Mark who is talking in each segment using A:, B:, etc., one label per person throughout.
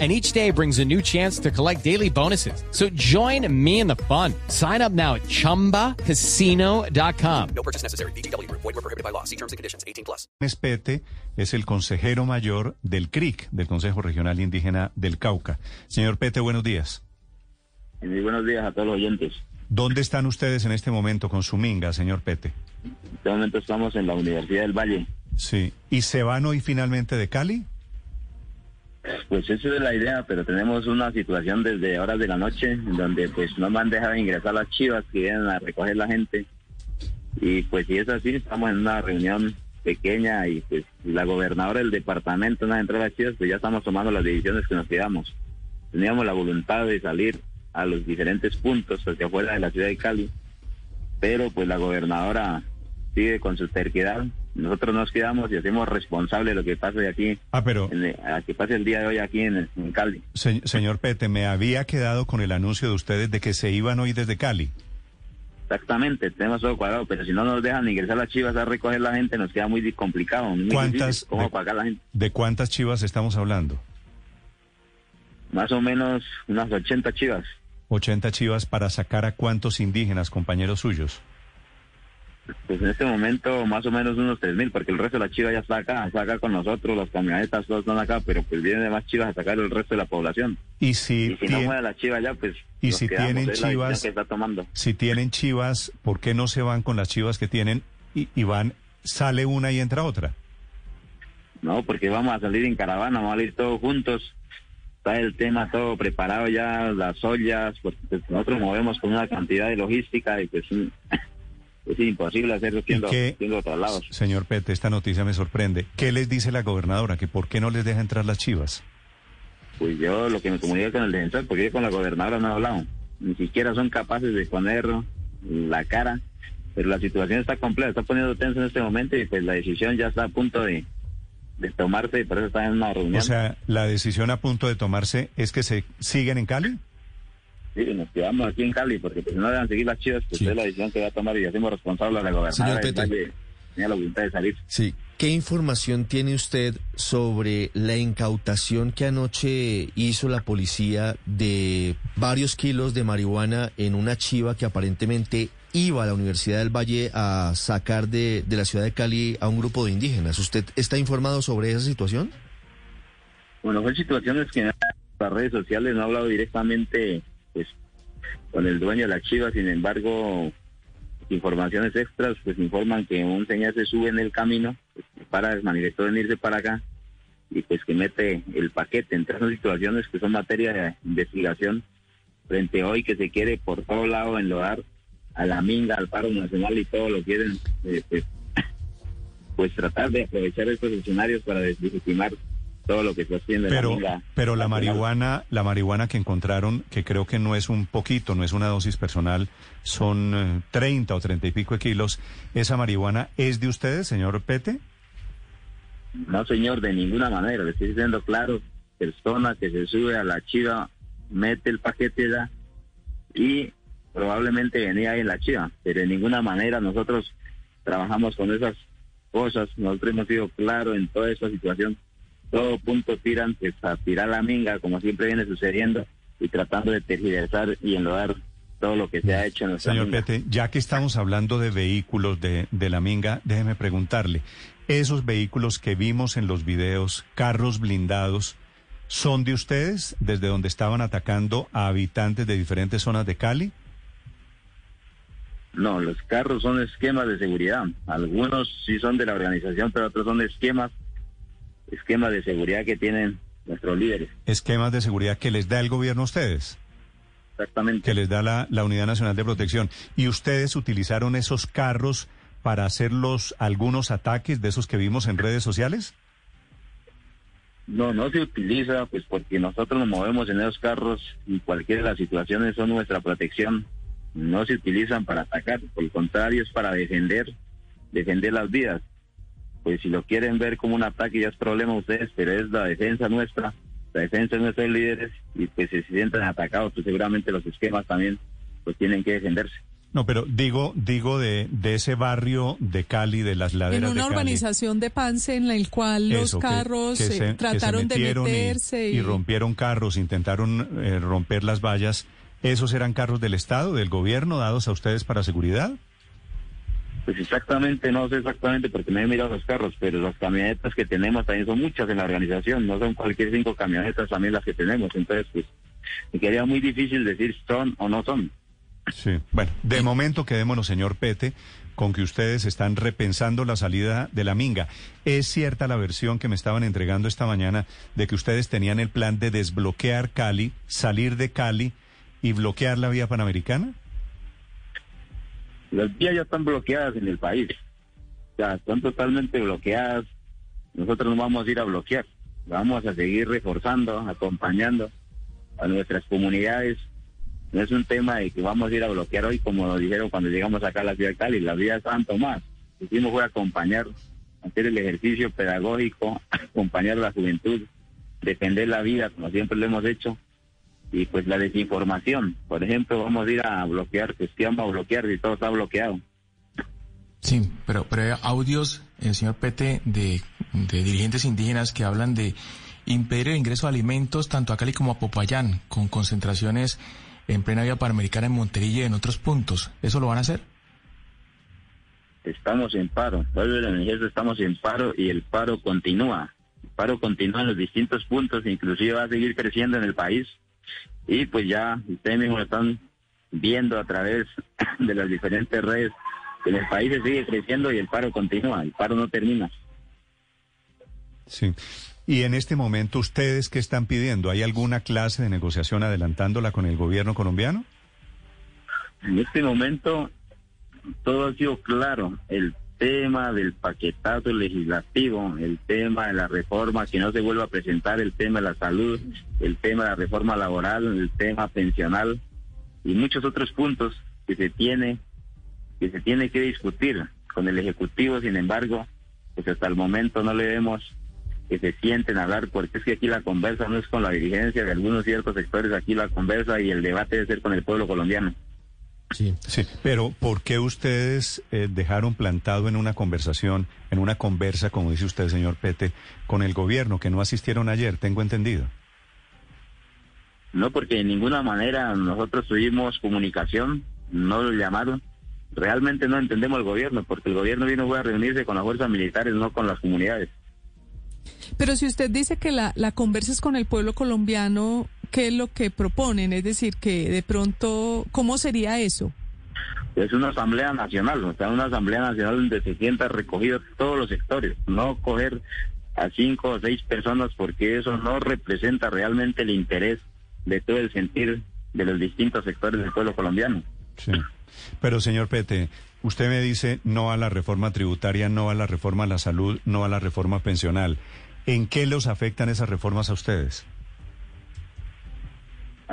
A: and each day brings a new chance to collect daily bonuses. So join me in the fun. Sign up now at ChumbaCasino.com.
B: No purchase necessary. BGW. Void were prohibited by law. See terms and conditions. 18 plus.
C: Pete es el consejero mayor del CRIC, del Consejo Regional Indígena del Cauca. Señor Pete, buenos días.
D: Muy buenos días a todos los oyentes.
C: ¿Dónde están ustedes en este momento con su minga, señor Pete?
D: En este momento estamos en la Universidad del Valle.
C: Sí. ¿Y se van hoy finalmente de Cali?
D: Pues esa es la idea, pero tenemos una situación desde horas de la noche donde pues no me han dejado ingresar las chivas que vienen a recoger la gente. Y pues si es así, estamos en una reunión pequeña y pues la gobernadora del departamento no ha entrado a las chivas, pues ya estamos tomando las decisiones que nos quedamos. Teníamos la voluntad de salir a los diferentes puntos hacia afuera de la ciudad de Cali, pero pues la gobernadora sigue con su terquedad nosotros nos quedamos y hacemos responsable de lo que pase aquí.
C: Ah, pero.
D: a que pase el día de hoy aquí en, Cali.
C: señor Pete, me había quedado con el anuncio de ustedes de que se iban hoy desde Cali.
D: Exactamente, tenemos todo cuadrado, pero si no nos dejan ingresar las chivas a recoger la gente, nos queda muy complicado.
C: ¿Cuántas,
D: ¿Cómo pagar la gente?
C: ¿De cuántas chivas estamos hablando?
D: Más o menos unas 80 chivas.
C: 80 chivas para sacar a cuántos indígenas, compañeros suyos.
D: Pues en este momento más o menos unos tres mil, porque el resto de la chiva ya está acá, está acá con nosotros, las camionetas todas están acá, pero pues vienen más chivas a sacar el resto de la población.
C: Y si,
D: si no mueve la chiva ya, pues
C: y si tienen chivas, si tienen chivas, ¿por qué no se van con las chivas que tienen y, y van, sale una y entra otra?
D: No, porque vamos a salir en caravana, vamos a ir todos juntos. Está el tema todo preparado ya, las ollas, porque pues, nosotros movemos con una cantidad de logística y pues es imposible hacerlo siendo, siendo traslados.
C: Señor Pete, esta noticia me sorprende. ¿Qué les dice la gobernadora? ¿Que por qué no les deja entrar las chivas?
D: Pues yo lo que me comuniqué con el defensor, porque yo con la gobernadora no he hablado. Ni siquiera son capaces de poner la cara. Pero la situación está compleja, está poniendo tenso en este momento y pues la decisión ya está a punto de, de tomarse y por eso está en una reunión.
C: O sea, la decisión a punto de tomarse es que se siguen en Cali.
D: Sí, nos quedamos aquí en Cali, porque pues, si no dejan seguir las chivas, pues es la decisión que va a tomar y hacemos responsable a la gobernadora. Señor tenía la voluntad de salir.
E: Sí. ¿Qué información tiene usted sobre la incautación que anoche hizo la policía de varios kilos de marihuana en una chiva que aparentemente iba a la Universidad del Valle a sacar de, de la ciudad de Cali a un grupo de indígenas? ¿Usted está informado sobre esa situación?
D: Bueno, son situaciones que en las redes sociales no ha hablado directamente pues con el dueño de la chiva, sin embargo, informaciones extras pues informan que un señor se sube en el camino, pues, para manifestó venirse para acá y pues que mete el paquete entre esas situaciones que son materia de investigación frente hoy que se quiere por todo lado enlodar a la minga, al paro nacional y todo lo quieren eh, pues, pues tratar de aprovechar estos escenarios para deslegitimar todo lo que haciendo
C: pero, la Pero la marihuana, la marihuana que encontraron, que creo que no es un poquito, no es una dosis personal, son 30 eh, o 30 y pico de kilos, ¿esa marihuana es de ustedes, señor Pete?
D: No, señor, de ninguna manera, le estoy diciendo claro, persona que se sube a la chiva, mete el paquete ya y probablemente venía ahí en la chiva, pero de ninguna manera nosotros trabajamos con esas cosas, nosotros hemos sido claros en toda esa situación todo punto tiran pues, a tirar la minga, como siempre viene sucediendo, y tratando de tergiversar y enlodar todo lo que se ha hecho en nuestra
C: Señor Pete, ya que estamos hablando de vehículos de, de la minga, déjeme preguntarle, esos vehículos que vimos en los videos, carros blindados, ¿son de ustedes desde donde estaban atacando a habitantes de diferentes zonas de Cali?
D: No, los carros son esquemas de seguridad. Algunos sí son de la organización, pero otros son esquemas esquemas de seguridad que tienen nuestros líderes.
C: Esquemas de seguridad que les da el gobierno a ustedes.
D: Exactamente.
C: Que les da la, la Unidad Nacional de Protección. ¿Y ustedes utilizaron esos carros para hacer los, algunos ataques de esos que vimos en redes sociales?
D: No, no se utiliza, pues porque nosotros nos movemos en esos carros y cualquiera de las situaciones son nuestra protección. No se utilizan para atacar, por el contrario es para defender, defender las vidas. Pues si lo quieren ver como un ataque ya es problema de ustedes, pero es la defensa nuestra, la defensa de nuestros líderes y pues si se sienten atacados, pues seguramente los esquemas también pues tienen que defenderse.
C: No, pero digo, digo de, de ese barrio de Cali, de las laderas
F: En
C: de
F: una
C: Cali.
F: urbanización de Pance en la cual los
C: Eso,
F: carros
C: que
F: eh,
C: se- que se
F: trataron de
C: metieron y-
F: meterse
C: y, rompieron carros, intentaron eh, romper las vallas. ¿Esos eran carros del Estado, del gobierno, dados a ustedes para seguridad?
D: Pues exactamente, no sé exactamente porque me he mirado los carros, pero las camionetas que tenemos también son muchas en la organización, no son cualquier cinco camionetas también las que tenemos, entonces pues me quedaría muy difícil decir son o no son.
C: Sí. Bueno, de momento quedémonos, señor Pete, con que ustedes están repensando la salida de la Minga. ¿Es cierta la versión que me estaban entregando esta mañana de que ustedes tenían el plan de desbloquear Cali, salir de Cali y bloquear la vía panamericana?
D: Las vías ya están bloqueadas en el país, o sea, están totalmente bloqueadas, nosotros no vamos a ir a bloquear, vamos a seguir reforzando, acompañando a nuestras comunidades. No es un tema de que vamos a ir a bloquear hoy, como nos dijeron cuando llegamos acá a la ciudad de Cali, las vías estaban tomadas. Lo que hicimos fue acompañar, hacer el ejercicio pedagógico, acompañar a la juventud, defender la vida, como siempre lo hemos hecho. Y pues la desinformación, por ejemplo, vamos a ir a bloquear, ¿qué vamos a bloquear si todo está bloqueado?
G: Sí, pero, pero hay audios, el señor Pete, de, de dirigentes indígenas que hablan de impedir el ingreso de alimentos tanto a Cali como a Popayán, con concentraciones en plena vía panamericana en Monterilla y en otros puntos. ¿Eso lo van a hacer?
D: Estamos en paro, vuelve la energía, estamos en paro y el paro continúa. El paro continúa en los distintos puntos, inclusive va a seguir creciendo en el país. Y pues ya ustedes mismos lo están viendo a través de las diferentes redes que en el país se sigue creciendo y el paro continúa, el paro no termina.
C: Sí. Y en este momento, ¿ustedes qué están pidiendo? ¿Hay alguna clase de negociación adelantándola con el gobierno colombiano?
D: En este momento todo ha sido claro. El tema del paquetazo legislativo, el tema de la reforma, que no se vuelva a presentar, el tema de la salud, el tema de la reforma laboral, el tema pensional y muchos otros puntos que se tiene que se tiene que discutir con el ejecutivo. Sin embargo, pues hasta el momento no le vemos que se sienten a hablar, porque es que aquí la conversa no es con la dirigencia de algunos ciertos sectores, aquí la conversa y el debate debe ser con el pueblo colombiano.
E: Sí.
C: Sí. Pero ¿por qué ustedes eh, dejaron plantado en una conversación, en una conversa, como dice usted, señor Pete, con el gobierno, que no asistieron ayer? Tengo entendido.
D: No, porque de ninguna manera nosotros tuvimos comunicación, no lo llamaron. Realmente no entendemos el gobierno, porque el gobierno vino fue a reunirse con las fuerzas militares, no con las comunidades.
F: Pero si usted dice que la, la conversa es con el pueblo colombiano, ¿qué es lo que proponen? Es decir, que de pronto, ¿cómo sería eso?
D: Es una asamblea nacional, o sea, una asamblea nacional donde se sientan recogidos todos los sectores, no coger a cinco o seis personas, porque eso no representa realmente el interés de todo el sentir de los distintos sectores del pueblo colombiano.
C: Sí. Pero, señor Pete, usted me dice no a la reforma tributaria, no a la reforma a la salud, no a la reforma pensional. ¿En qué los afectan esas reformas a ustedes?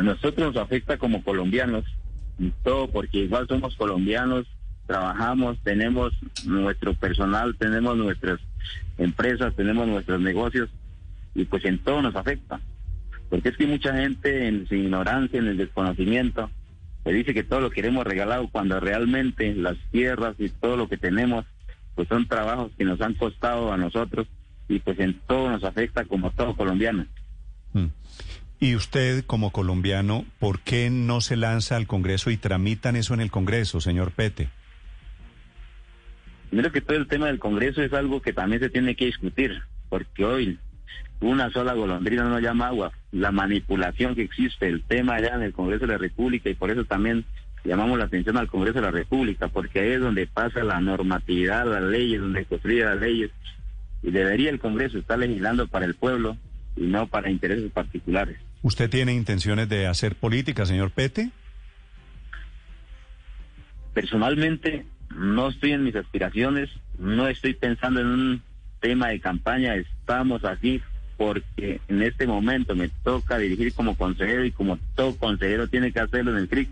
D: A nosotros nos afecta como colombianos, todo porque igual somos colombianos, trabajamos, tenemos nuestro personal, tenemos nuestras empresas, tenemos nuestros negocios y pues en todo nos afecta. Porque es que mucha gente en su ignorancia, en el desconocimiento, se dice que todo lo queremos regalado cuando realmente las tierras y todo lo que tenemos pues son trabajos que nos han costado a nosotros y pues en todo nos afecta como todo colombiano.
C: Mm. Y usted, como colombiano, ¿por qué no se lanza al Congreso y tramitan eso en el Congreso, señor Pete?
D: Primero que todo el tema del Congreso es algo que también se tiene que discutir, porque hoy una sola golondrina no llama agua. La manipulación que existe, el tema allá en el Congreso de la República, y por eso también llamamos la atención al Congreso de la República, porque ahí es donde pasa la normatividad, las leyes, donde construye las leyes, y debería el Congreso estar legislando para el pueblo y no para intereses particulares.
C: ¿Usted tiene intenciones de hacer política, señor Pete?
D: Personalmente, no estoy en mis aspiraciones, no estoy pensando en un tema de campaña, estamos aquí porque en este momento me toca dirigir como consejero y como todo consejero tiene que hacerlo en el CRIC,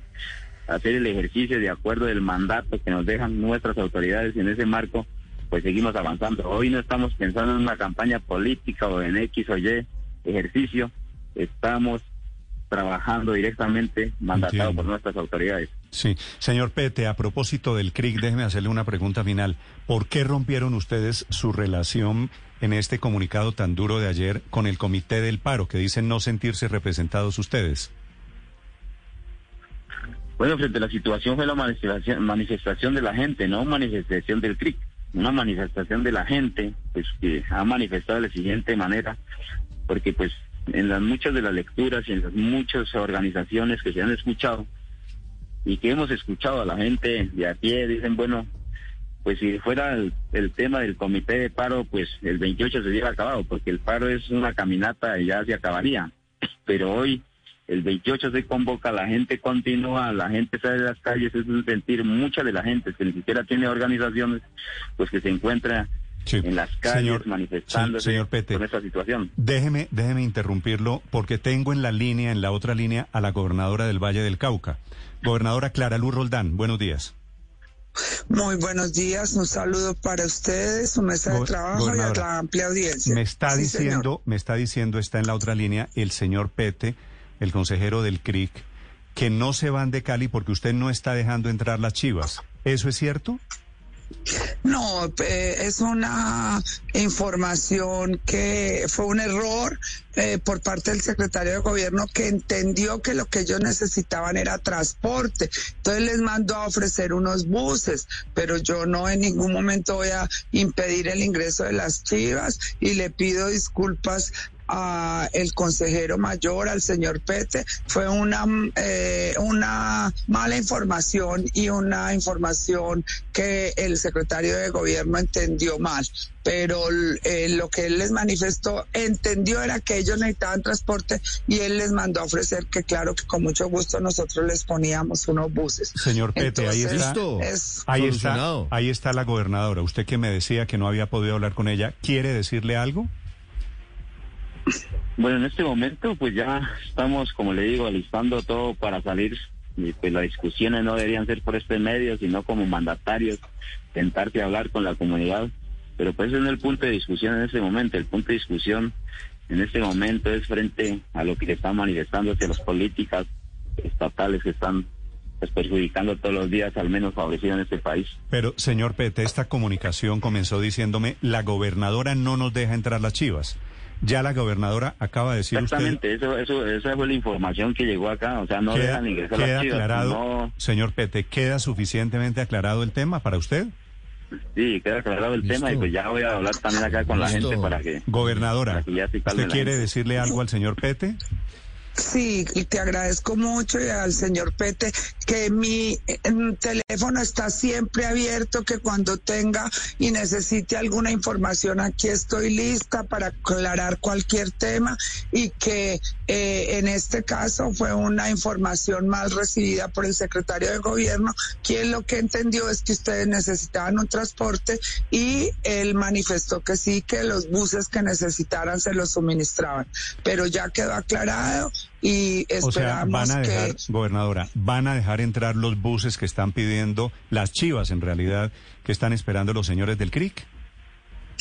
D: hacer el ejercicio de acuerdo del mandato que nos dejan nuestras autoridades y en ese marco pues seguimos avanzando. Hoy no estamos pensando en una campaña política o en X o Y ejercicio, estamos trabajando directamente mandatado
C: Entiendo.
D: por nuestras autoridades.
C: Sí, señor Pete, a propósito del CRIC, déjeme hacerle una pregunta final. ¿Por qué rompieron ustedes su relación en este comunicado tan duro de ayer con el Comité del Paro, que dicen no sentirse representados ustedes?
D: Bueno, frente a la situación fue la manifestación, manifestación de la gente, no manifestación del CRIC, una manifestación de la gente, pues que ha manifestado de la siguiente manera, porque pues en las muchas de las lecturas y en las muchas organizaciones que se han escuchado y que hemos escuchado a la gente de a pie, dicen, bueno, pues si fuera el, tema del comité de paro, pues el 28 se hubiera acabado, porque el paro es una caminata y ya se acabaría. Pero hoy, el 28 se convoca, la gente continúa, la gente sale de las calles, es un sentir mucha de la gente que ni siquiera tiene organizaciones, pues que se encuentra
C: Sí.
D: en las calles
C: Señor-
D: manifestándose
C: sí, señor Pete.
D: con esta situación.
C: Déjeme, déjeme interrumpirlo porque tengo en la línea, en la otra línea, a la gobernadora del Valle del Cauca. Gobernadora Clara Luz Roldán, buenos días.
H: Muy buenos días, un saludo para ustedes, su mesa de trabajo y a la amplia audiencia.
C: Me está
H: Sí, señor.
C: diciendo, me está diciendo, está en la otra línea, el señor Pete, el consejero del CRIC, que no se van de Cali porque usted no está dejando entrar las chivas. ¿Eso es cierto?
H: No, eh, es una información que fue un error eh, por parte del secretario de gobierno que entendió que lo que ellos necesitaban era transporte. Entonces les mandó a ofrecer unos buses, pero yo no en ningún momento voy a impedir el ingreso de las chivas y le pido disculpas a el consejero mayor, al señor Pete, fue una, eh, una mala información y una información que el secretario de gobierno entendió mal. Pero eh, lo que él les manifestó, entendió era que ellos necesitaban transporte y él les mandó a ofrecer que claro que con mucho gusto nosotros les poníamos unos buses.
C: Señor Pete, ahí está.
H: Es-
C: Ahí está, ahí está la gobernadora. Usted que me decía que no había podido hablar con ella, ¿quiere decirle algo?
D: Bueno, en este momento pues ya estamos, como le digo, alistando todo para salir. Y pues las discusiones no deberían ser por este medio, sino como mandatarios, sentarse a hablar con la comunidad. Pero pues ese no es el punto de discusión en este momento. El punto de discusión en este momento es frente a lo que le están manifestando hacia las políticas estatales que están pues, perjudicando todos los días, al menos favorecido en este país.
C: Pero, señor Pete, esta comunicación comenzó diciéndome, la gobernadora no nos deja entrar las chivas. Ya la gobernadora acaba de decir usted...
D: Exactamente, eso, eso, esa fue la información que llegó acá. O sea, no
C: Queda,
D: dejan ingresar
C: queda
D: las
C: aclarado,
D: no-
C: señor Pete, ¿queda suficientemente aclarado el tema para usted?
D: Sí, queda aclarado el
E: Listo.
D: tema y pues ya voy a hablar también acá con la gente para que...
C: Gobernadora,
D: Para que ya se calme
C: ¿usted quiere
D: gente.
C: decirle algo al señor Pete?
H: Sí, y te agradezco mucho y al señor Pete que mi eh, teléfono está siempre abierto, que cuando tenga y necesite alguna información aquí estoy lista para aclarar cualquier tema y que eh, en este caso fue una información mal recibida por el secretario de gobierno, quien lo que entendió es que ustedes necesitaban un transporte y él manifestó que sí, que los buses que necesitaran se los suministraban, pero ya quedó aclarado y
C: O sea,
H: esperamos
C: van a dejar,
H: que
C: gobernadora, van a dejar entrar los buses que están pidiendo, las chivas en realidad, que están esperando los señores del CRIC.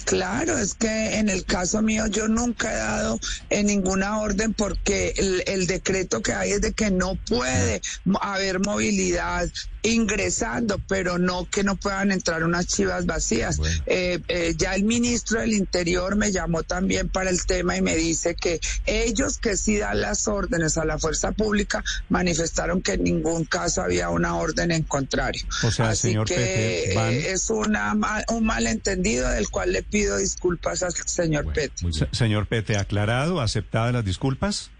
H: Claro, es que en el caso mío yo nunca he dado en ninguna orden porque el, el decreto que hay es de que no puede haber movilidad ingresando, pero no que no puedan entrar unas chivas vacías.
E: Bueno.
H: Eh, eh, ya el ministro del Interior me llamó también para el tema y me dice que ellos que sí dan las órdenes a la fuerza pública manifestaron que en ningún caso había una orden en contrario.
C: O sea,
H: Así
C: señor
H: que
C: van-
H: eh, es una un malentendido del cual le pido disculpas al señor
E: Bueno,
H: Pete.
C: señor Pete, ¿aclarado, aceptadas las disculpas?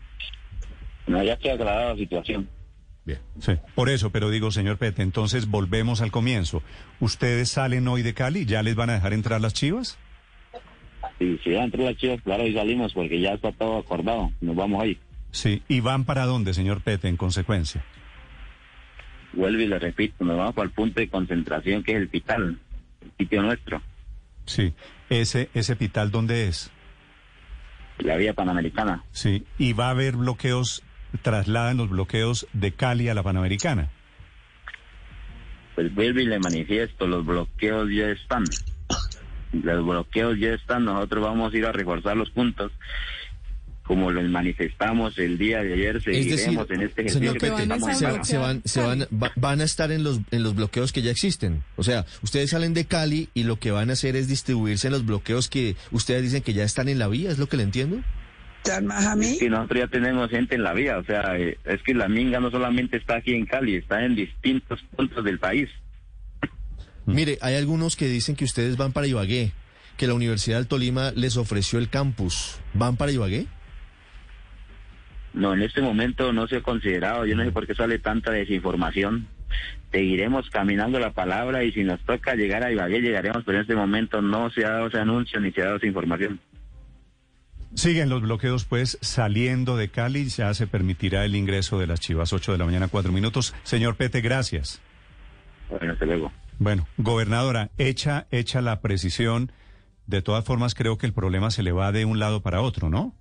D: No, ya queda aclarada la situación.
E: Bien.
C: Sí, por eso, pero digo, señor Pete, entonces volvemos al comienzo. ¿Ustedes salen hoy de Cali? ¿Ya les van a dejar entrar las chivas?
D: Si, si entrar las chivas, claro, y salimos porque ya está todo acordado. Nos vamos ahí.
C: Sí. ¿Y van para dónde, señor Pete, en consecuencia?
D: Vuelvo y le repito, nos vamos para el punto de concentración que es el Pital, el sitio nuestro,
C: Sí. ¿Ese, ese pital dónde es?
D: la vía panamericana.
C: Sí. ¿Y va a haber bloqueos, trasladan los bloqueos de Cali a la Panamericana?
D: Pues vuelvo y le manifiesto, los bloqueos ya están. los bloqueos ya están, nosotros vamos a ir a reforzar los puntos. Como los manifestamos el día de ayer,
E: Es
D: seguiremos
E: decir,
D: en este
E: señor
D: ejercicio que
F: Pete,
D: estamos
F: van
E: se, van, se van, se van, va- van a estar en los, en los bloqueos que ya existen. O sea, ustedes salen de Cali y lo que van a hacer es distribuirse en los bloqueos que ustedes dicen que ya están en la vía, ¿es lo que le entiendo?
H: ¿Tan más a mí?
D: Sí, nosotros ya tenemos gente en la vía, o sea, eh, es que la minga no solamente está aquí en Cali, está en distintos puntos del país.
E: Mire, hay algunos que dicen que ustedes van para Ibagué, que la Universidad del Tolima les ofreció el campus. ¿Van para Ibagué?
D: No, en este momento no se ha considerado, yo no sé por qué sale tanta desinformación. Seguiremos caminando la palabra y si nos toca llegar a Ibagué llegaremos, pero en este momento no se ha dado ese anuncio ni se ha dado esa información.
C: Siguen los bloqueos, pues, saliendo de Cali. Ya se permitirá el ingreso de las chivas, 8 de la mañana, 4 minutos. Señor Pete, gracias.
D: Bueno, hasta luego.
C: Bueno, gobernadora, hecha, hecha la precisión. De todas formas, creo que el problema se le va de un lado para otro, ¿no?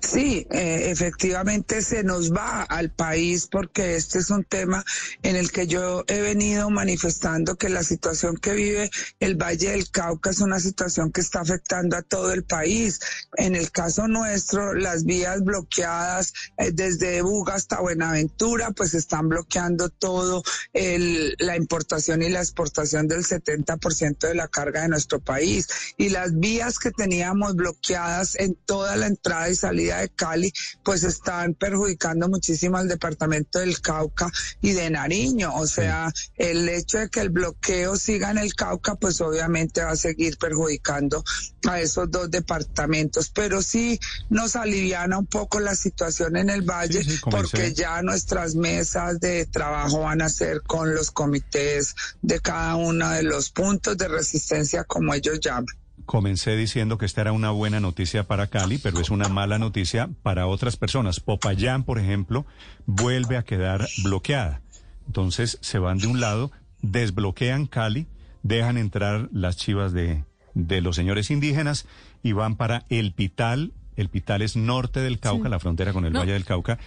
H: Sí, eh, efectivamente se nos va al país porque este es un tema en el que yo he venido manifestando que la situación que vive el Valle del Cauca es una situación que está afectando a todo el país. En el caso nuestro, las vías bloqueadas eh, desde Buga hasta Buenaventura, pues están bloqueando todo el, la importación y la exportación del 70% de la carga de nuestro país. Y las vías que teníamos bloqueadas en toda la entrada y salida de Cali, pues están perjudicando muchísimo al departamento del Cauca y de Nariño. O sea, el hecho de que el bloqueo siga en el Cauca, pues obviamente va a seguir perjudicando a esos dos departamentos. Pero sí nos aliviana un poco la situación en el Valle,
C: Sí, sí, comencé.
H: porque ya nuestras mesas de trabajo van a ser con los comités de cada uno de los puntos de resistencia, como ellos llaman.
C: Comencé diciendo que esta era una buena noticia para Cali, pero es una mala noticia para otras personas. Popayán, por ejemplo, vuelve a quedar bloqueada. Entonces se van de un lado, desbloquean Cali, dejan entrar las chivas de, de los señores indígenas y van para El Pital. El Pital es norte del Cauca,
F: Sí.
C: la frontera con el
F: No.
C: Valle del Cauca.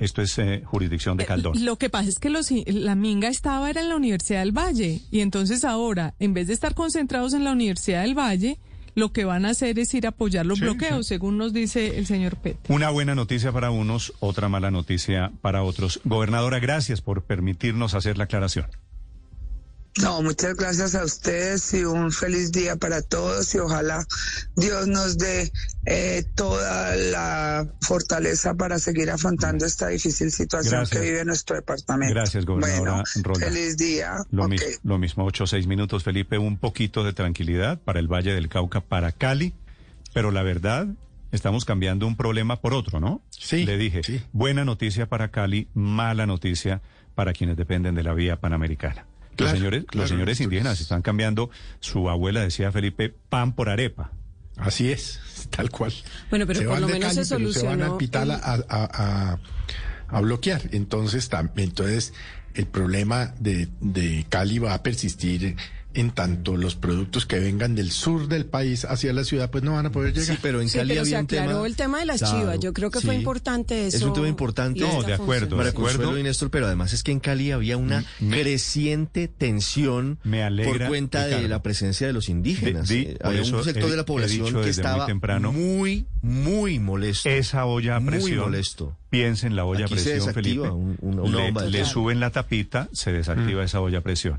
C: Esto es eh, jurisdicción de Caldón.
F: Lo que pasa es que los, la minga estaba era en la Universidad del Valle y entonces ahora, en vez de estar concentrados en la Universidad del Valle, lo que van a hacer es ir a apoyar los
C: Sí,
F: bloqueos,
C: sí.
F: según nos dice el señor Pet.
C: Una buena noticia para unos, otra mala noticia para otros. Gobernadora, gracias por permitirnos hacer la aclaración.
H: No, muchas gracias a ustedes y un feliz día para todos y ojalá Dios nos dé eh, toda la fortaleza para seguir afrontando esta difícil situación
C: Gracias.
H: que vive nuestro departamento.
C: Gracias, gobernadora
H: Bueno, feliz día.
C: Lo,
H: Ok.
C: mis- lo mismo, ocho o seis minutos, Felipe, un poquito de tranquilidad para el Valle del Cauca, para Cali, pero la verdad, estamos cambiando un problema por otro, ¿no?
I: Sí,
C: Le dije,
I: sí.
C: buena noticia para Cali, mala noticia para quienes dependen de la vía panamericana. Los señores,
I: claro,
C: los señores indígenas están cambiando, su abuela decía Felipe, pan por arepa.
I: Así es, tal cual.
J: Bueno, pero
I: se
J: por
I: van
J: lo
I: de
J: menos
I: Cali,
J: se
I: pero se van
J: solucionó
I: al Pital a, a- a- a bloquear. Entonces, tam- entonces el problema de, de Cali va a persistir en tanto los productos que vengan del sur del país hacia la ciudad, pues no van a poder llegar.
E: Sí, pero en
J: Sí,
E: Cali
J: pero se
E: un
J: aclaró
E: tema...
J: el tema de las
E: Claro,
J: chivas. Yo creo que fue importante eso.
E: Es un tema importante.
C: No, de acuerdo, de acuerdo.
E: Consuelo y Néstor, pero además es que en Cali había una
C: Me-
E: creciente tensión
C: Me alegra,
E: por cuenta de la presencia de los indígenas.
C: De- di-
E: Eh,
C: por
E: había un sector
C: he-
E: de la población que
C: muy
E: estaba
C: temprano.
E: muy, muy molesto.
C: Esa olla a
E: Muy
C: presión.
E: molesto.
C: Piensa en la olla a presión, Felipe.
E: un- una- una
C: le,
E: de
C: le suben la tapita, se desactiva esa olla a presión.